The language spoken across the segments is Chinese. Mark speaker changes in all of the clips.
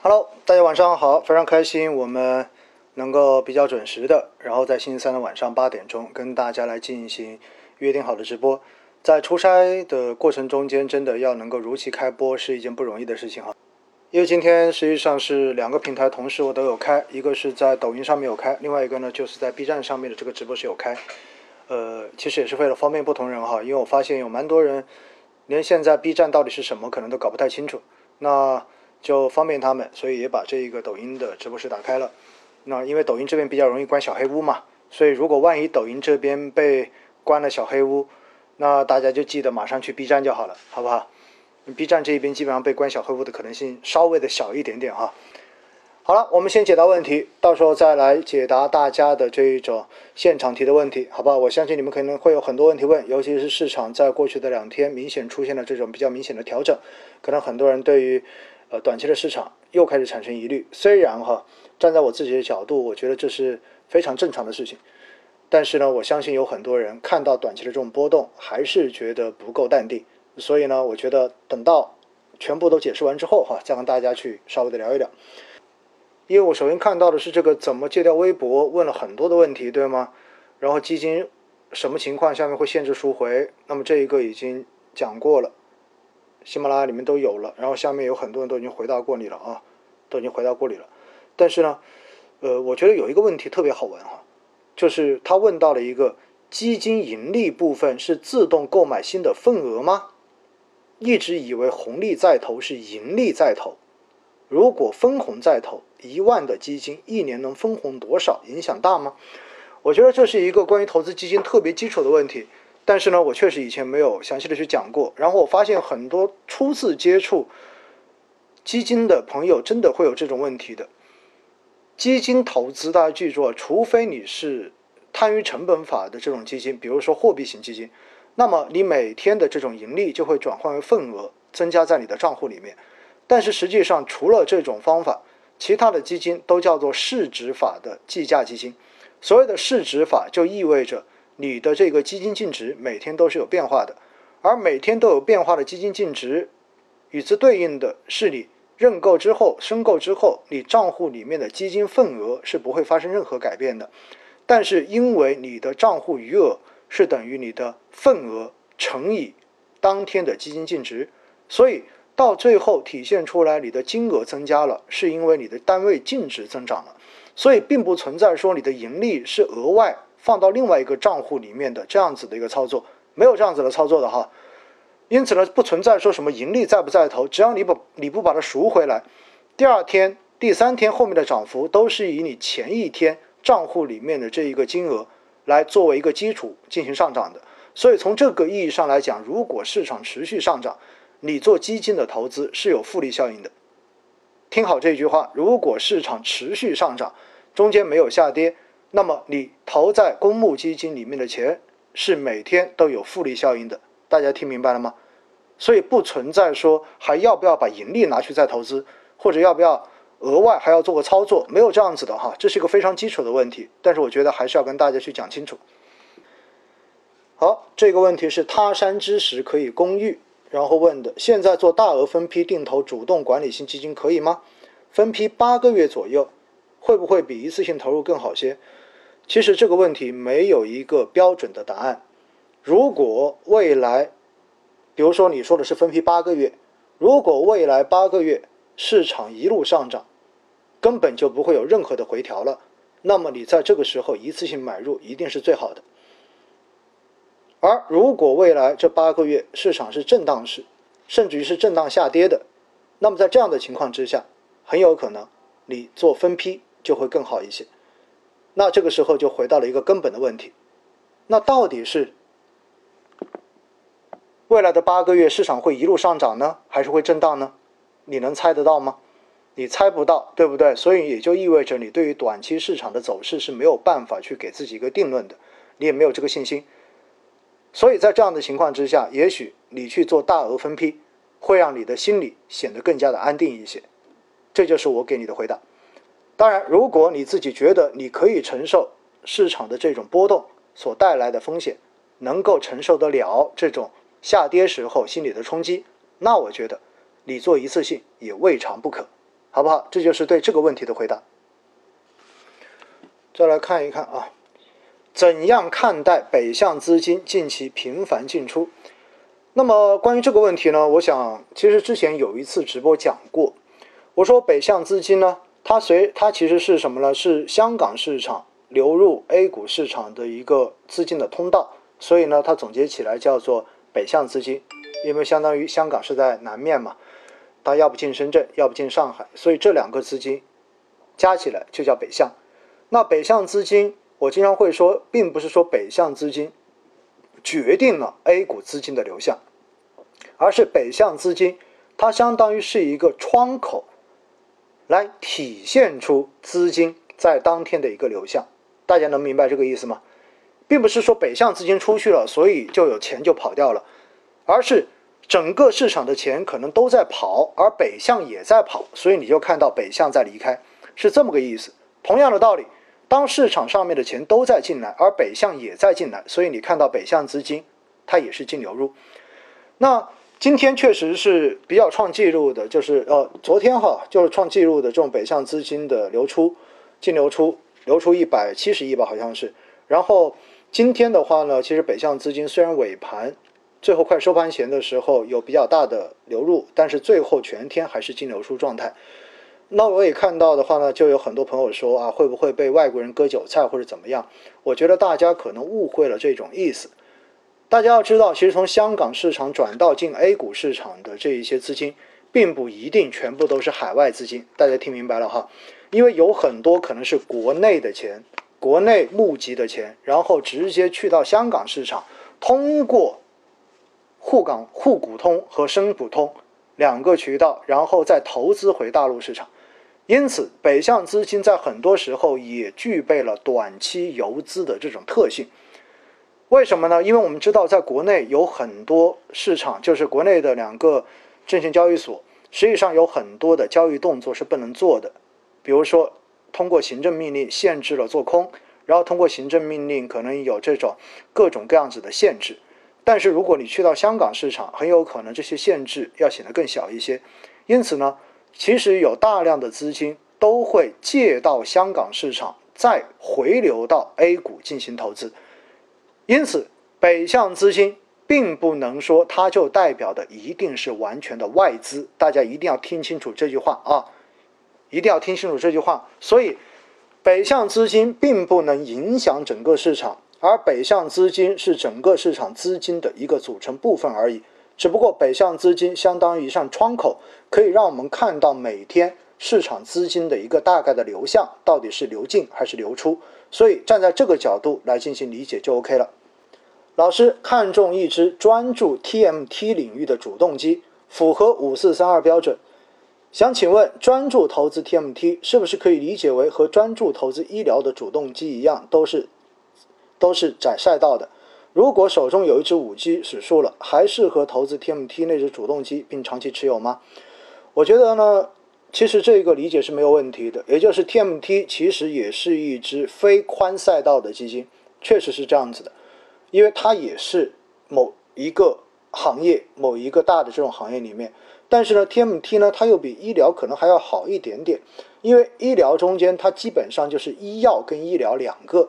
Speaker 1: Hello，大家晚上好，非常开心我们能够比较准时的，然后在星期三的晚上八点钟跟大家来进行约定好的直播。在出差的过程中间，真的要能够如期开播是一件不容易的事情哈。因为今天实际上是两个平台同时我都有开，一个是在抖音上面有开，另外一个呢就是在 B 站上面的这个直播是有开。呃，其实也是为了方便不同人哈，因为我发现有蛮多人连现在 B 站到底是什么可能都搞不太清楚，那。就方便他们，所以也把这一个抖音的直播室打开了。那因为抖音这边比较容易关小黑屋嘛，所以如果万一抖音这边被关了小黑屋，那大家就记得马上去 B 站就好了，好不好？B 站这一边基本上被关小黑屋的可能性稍微的小一点点哈。好了，我们先解答问题，到时候再来解答大家的这一种现场提的问题，好吧？我相信你们可能会有很多问题问，尤其是市场在过去的两天明显出现了这种比较明显的调整，可能很多人对于。呃，短期的市场又开始产生疑虑。虽然哈，站在我自己的角度，我觉得这是非常正常的事情。但是呢，我相信有很多人看到短期的这种波动，还是觉得不够淡定。所以呢，我觉得等到全部都解释完之后哈，再跟大家去稍微的聊一聊。因为我首先看到的是这个怎么戒掉微博，问了很多的问题，对吗？然后基金什么情况下面会限制赎回？那么这一个已经讲过了。喜马拉雅里面都有了，然后下面有很多人都已经回答过你了啊，都已经回答过你了。但是呢，呃，我觉得有一个问题特别好玩哈，就是他问到了一个基金盈利部分是自动购买新的份额吗？一直以为红利在投是盈利在投，如果分红在投，一万的基金一年能分红多少？影响大吗？我觉得这是一个关于投资基金特别基础的问题。但是呢，我确实以前没有详细的去讲过。然后我发现很多初次接触基金的朋友，真的会有这种问题的。基金投资，大家记住啊，除非你是贪于成本法的这种基金，比如说货币型基金，那么你每天的这种盈利就会转换为份额，增加在你的账户里面。但是实际上，除了这种方法，其他的基金都叫做市值法的计价基金。所谓的市值法，就意味着。你的这个基金净值每天都是有变化的，而每天都有变化的基金净值，与之对应的是你认购之后、申购之后，你账户里面的基金份额是不会发生任何改变的。但是因为你的账户余额是等于你的份额乘以当天的基金净值，所以到最后体现出来你的金额增加了，是因为你的单位净值增长了，所以并不存在说你的盈利是额外。放到另外一个账户里面的这样子的一个操作，没有这样子的操作的哈，因此呢，不存在说什么盈利在不在投，只要你把你不把它赎回来，第二天、第三天后面的涨幅都是以你前一天账户里面的这一个金额来作为一个基础进行上涨的。所以从这个意义上来讲，如果市场持续上涨，你做基金的投资是有复利效应的。听好这句话，如果市场持续上涨，中间没有下跌。那么你投在公募基金里面的钱是每天都有复利效应的，大家听明白了吗？所以不存在说还要不要把盈利拿去再投资，或者要不要额外还要做个操作，没有这样子的哈，这是一个非常基础的问题。但是我觉得还是要跟大家去讲清楚。好，这个问题是他山之石可以攻玉，然后问的，现在做大额分批定投主动管理型基金可以吗？分批八个月左右，会不会比一次性投入更好些？其实这个问题没有一个标准的答案。如果未来，比如说你说的是分批八个月，如果未来八个月市场一路上涨，根本就不会有任何的回调了，那么你在这个时候一次性买入一定是最好的。而如果未来这八个月市场是震荡市，甚至于是震荡下跌的，那么在这样的情况之下，很有可能你做分批就会更好一些。那这个时候就回到了一个根本的问题，那到底是未来的八个月市场会一路上涨呢，还是会震荡呢？你能猜得到吗？你猜不到，对不对？所以也就意味着你对于短期市场的走势是没有办法去给自己一个定论的，你也没有这个信心。所以在这样的情况之下，也许你去做大额分批，会让你的心理显得更加的安定一些。这就是我给你的回答。当然，如果你自己觉得你可以承受市场的这种波动所带来的风险，能够承受得了这种下跌时候心理的冲击，那我觉得你做一次性也未尝不可，好。不好？这就是对这个问题的回答。再来看一看啊，怎样看待北向资金近期频繁进出？那么关于这个问题呢，我想其实之前有一次直播讲过，我说北向资金呢，它随它其实是什么呢？是香港市场流入 A 股市场的一个资金的通道，所以呢，它总结起来叫做北向资金，因为相当于香港是在南面嘛，它要不进深圳，要不进上海，所以这两个资金加起来就叫北向。那北向资金，我经常会说，并不是说北向资金决定了 A 股资金的流向，而是北向资金它相当于是一个窗口，来体现出资金在当天的一个流向。大家能明白这个意思吗？并不是说北向资金出去了，所以就有钱就跑掉了，而是整个市场的钱可能都在跑，而北向也在跑，所以你就看到北向在离开，是这么个意思。同样的道理。当市场上面的钱都在进来，而北向也在进来，所以你看到北向资金它也是净流入。那今天确实是比较创纪录的，就是呃昨天哈就是创纪录的这种北向资金的流出，净流出流出一百七十亿吧好像是。然后今天的话呢，其实北向资金虽然尾盘最后快收盘前的时候有比较大的流入，但是最后全天还是净流出状态。那我也看到的话呢，就有很多朋友说啊，会不会被外国人割韭菜或者怎么样？我觉得大家可能误会了这种意思。大家要知道，其实从香港市场转到进 A 股市场的这一些资金，并不一定全部都是海外资金。大家听明白了哈？因为有很多可能是国内的钱，国内募集的钱，然后直接去到香港市场，通过沪港沪股通和深股通两个渠道，然后再投资回大陆市场。因此，北向资金在很多时候也具备了短期游资的这种特性。为什么呢？因为我们知道，在国内有很多市场，就是国内的两个证券交易所，实际上有很多的交易动作是不能做的。比如说，通过行政命令限制了做空，然后通过行政命令可能有这种各种各样子的限制。但是如果你去到香港市场，很有可能这些限制要显得更小一些。因此呢。其实有大量的资金都会借到香港市场，再回流到 A 股进行投资，因此北向资金并不能说它就代表的一定是完全的外资，大家一定要听清楚这句话啊，一定要听清楚这句话。所以北向资金并不能影响整个市场，而北向资金是整个市场资金的一个组成部分而已。只不过北向资金相当于一扇窗口，可以让我们看到每天市场资金的一个大概的流向，到底是流进还是流出。所以站在这个角度来进行理解就 OK 了。老师看中一只专注 TMT 领域的主动机，符合五四三二标准，想请问专注投资 TMT 是不是可以理解为和专注投资医疗的主动机一样，都是都是窄赛道的？如果手中有一只五 G 指数了，还适合投资 TMT 那只主动机并长期持有吗？我觉得呢，其实这个理解是没有问题的，也就是 TMT 其实也是一只非宽赛道的基金，确实是这样子的，因为它也是某一个行业、某一个大的这种行业里面，但是呢，TMT 呢，它又比医疗可能还要好一点点，因为医疗中间它基本上就是医药跟医疗两个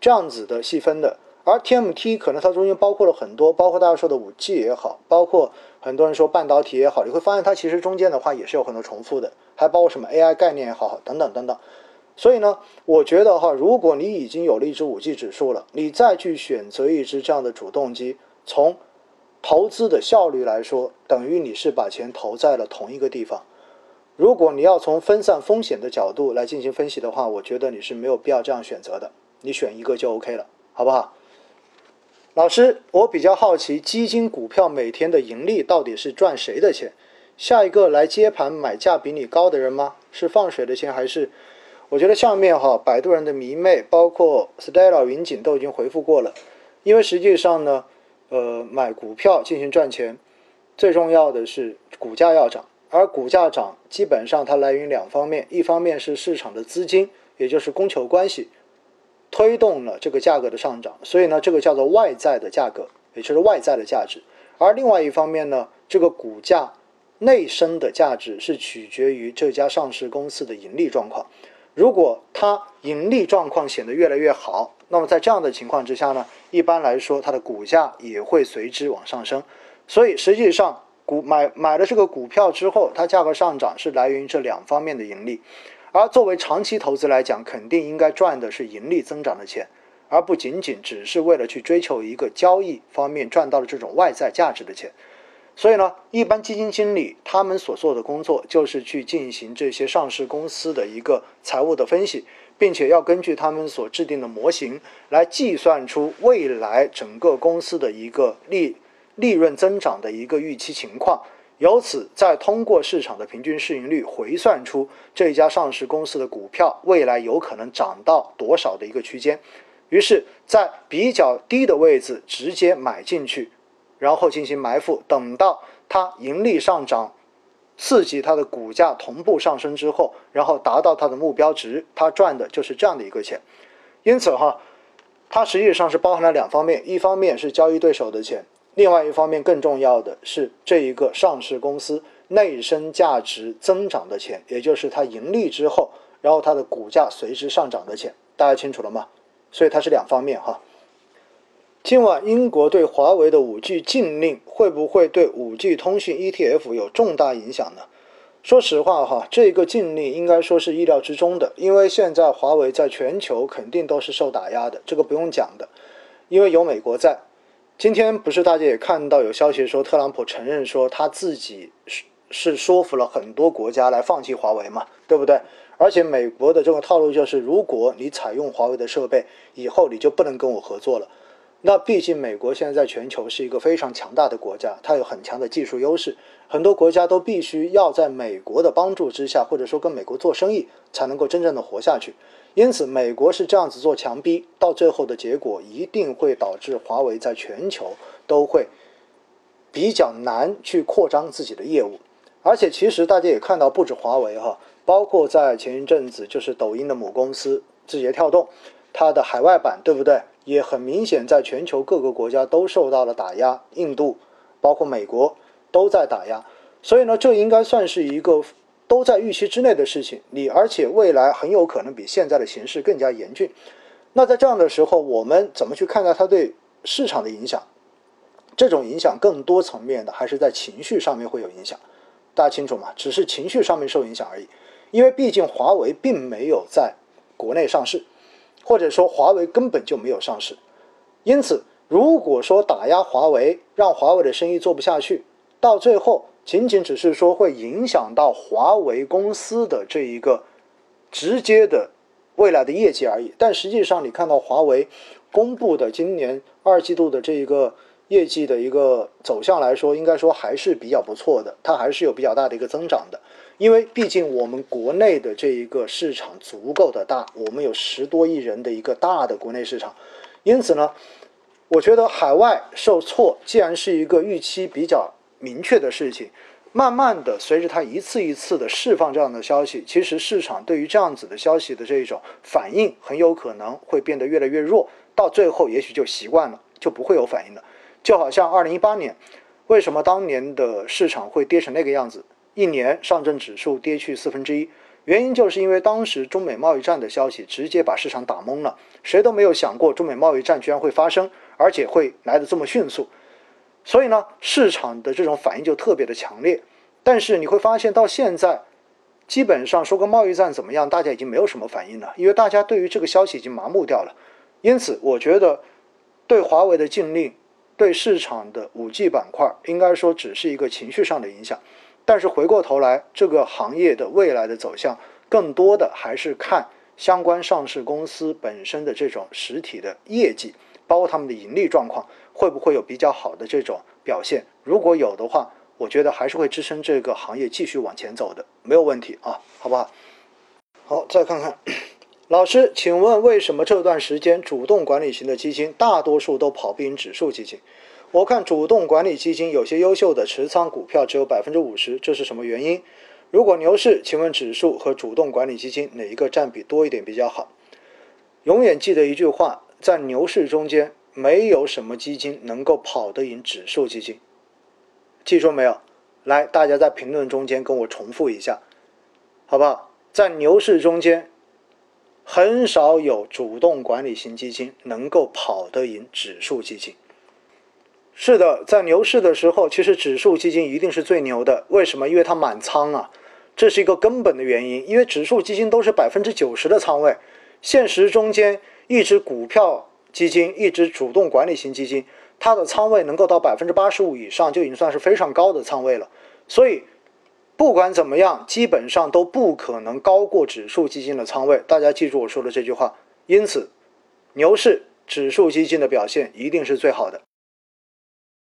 Speaker 1: 这样子的细分的。而 TMT 可能它中间包括了很多，包括大家说的五 G 也好，包括很多人说半导体也好，你会发现它其实中间的话也是有很多重复的，还包括什么 AI 概念也好，等等等等。所以呢，我觉得哈，如果你已经有了一只五 G 指数了，你再去选择一只这样的主动机，从投资的效率来说，等于你是把钱投在了同一个地方。如果你要从分散风险的角度来进行分析的话，我觉得你是没有必要这样选择的，你选一个就 OK 了，好不好？老师，我比较好奇，基金股票每天的盈利到底是赚谁的钱？下一个来接盘买价比你高的人吗？是放水的钱还是？我觉得下面哈，摆渡人的迷妹，包括 Stella 云锦都已经回复过了。因为实际上呢，呃，买股票进行赚钱，最重要的是股价要涨，而股价涨基本上它来源于两方面，一方面是市场的资金，也就是供求关系。推动了这个价格的上涨，所以呢，这个叫做外在的价格，也就是外在的价值。而另外一方面呢，这个股价内生的价值是取决于这家上市公司的盈利状况。如果它盈利状况显得越来越好，那么在这样的情况之下呢，一般来说它的股价也会随之往上升。所以实际上，股买买了这个股票之后，它价格上涨是来源于这两方面的盈利。而作为长期投资来讲，肯定应该赚的是盈利增长的钱，而不仅仅只是为了去追求一个交易方面赚到的这种外在价值的钱。所以呢，一般基金经理他们所做的工作就是去进行这些上市公司的一个财务的分析，并且要根据他们所制定的模型来计算出未来整个公司的一个利利润增长的一个预期情况，由此再通过市场的平均市盈率回算出这家上市公司的股票未来有可能涨到多少的一个区间，于是，在比较低的位置直接买进去。然后进行埋伏，等到它盈利上涨，刺激它的股价同步上升之后，然后达到它的目标值，它赚的就是这样的一个钱。因此哈，它实际上是包含了两方面，一方面是交易对手的钱，另外一方面更重要的是这一个上市公司内生价值增长的钱，也就是它盈利之后，然后它的股价随之上涨的钱。大家清楚了吗？所以它是两方面哈。今晚英国对华为的 5G 禁令会不会对 5G 通讯 ETF 有重大影响呢？说实话哈，这个禁令应该说是意料之中的，因为现在华为在全球肯定都是受打压的，这个不用讲的，因为有美国在。今天不是大家也看到有消息说，特朗普承认说他自己是是说服了很多国家来放弃华为嘛，对不对？而且美国的这个套路就是，如果你采用华为的设备，以后你就不能跟我合作了。那毕竟美国现在在全球是一个非常强大的国家，它有很强的技术优势，很多国家都必须要在美国的帮助之下，或者说跟美国做生意，才能够真正的活下去。因此，美国是这样子做强逼，到最后的结果一定会导致华为在全球都会比较难去扩张自己的业务。而且，其实大家也看到，不止华为哈，包括在前一阵子就是抖音的母公司字节跳动，它的海外版，对不对？也很明显，在全球各个国家都受到了打压，印度，包括美国都在打压，所以呢，这应该算是一个都在预期之内的事情。你而且未来很有可能比现在的形势更加严峻。那在这样的时候，我们怎么去看待它对市场的影响？这种影响更多层面的还是在情绪上面会有影响，大家清楚吗？只是情绪上面受影响而已，因为毕竟华为并没有在国内上市。或者说华为根本就没有上市，因此如果说打压华为，让华为的生意做不下去，到最后仅仅只是说会影响到华为公司的这一个直接的未来的业绩而已。但实际上，你看到华为公布的今年二季度的这一个业绩的一个走向来说，应该说还是比较不错的，它还是有比较大的一个增长的。因为毕竟我们国内的这一个市场足够的大，我们有十多亿人的一个大的国内市场，因此呢，我觉得海外受挫既然是一个预期比较明确的事情，慢慢的随着它一次一次的释放这样的消息，其实市场对于这样子的消息的这种反应很有可能会变得越来越弱，到最后也许就习惯了，就不会有反应了。就好像二零一八年，为什么当年的市场会跌成那个样子？一年上证指数跌去四分之一，原因就是因为当时中美贸易战的消息直接把市场打懵了，谁都没有想过中美贸易战居然会发生，而且会来的这么迅速，所以呢，市场的这种反应就特别的强烈。但是你会发现到现在，基本上说个贸易战怎么样，大家已经没有什么反应了，因为大家对于这个消息已经麻木掉了。因此，我觉得对华为的禁令，对市场的五 G 板块，应该说只是一个情绪上的影响。但是回过头来，这个行业的未来的走向，更多的还是看相关上市公司本身的这种实体的业绩，包括他们的盈利状况，会不会有比较好的这种表现？如果有的话，我觉得还是会支撑这个行业继续往前走的，没有问题啊，好不好？好，再看看，老师，请问为什么这段时间主动管理型的基金大多数都跑不赢指数基金？我看主动管理基金有些优秀的持仓股票只有百分之五十，这是什么原因？如果牛市，请问指数和主动管理基金哪一个占比多一点比较好？永远记得一句话，在牛市中间，没有什么基金能够跑得赢指数基金。记住没有？来，大家在评论中间跟我重复一下，好不好？在牛市中间，很少有主动管理型基金能够跑得赢指数基金。是的，在牛市的时候，其实指数基金一定是最牛的。为什么？因为它满仓啊，这是一个根本的原因。因为指数基金都是百分之九十的仓位，现实中间一只股票基金，一直主动管理型基金。它的仓位能够到百分之八十五以上，就已经算是非常高的仓位了。所以，不管怎么样，基本上都不可能高过指数基金的仓位。大家记住我说的这句话。因此，牛市指数基金的表现一定是最好的。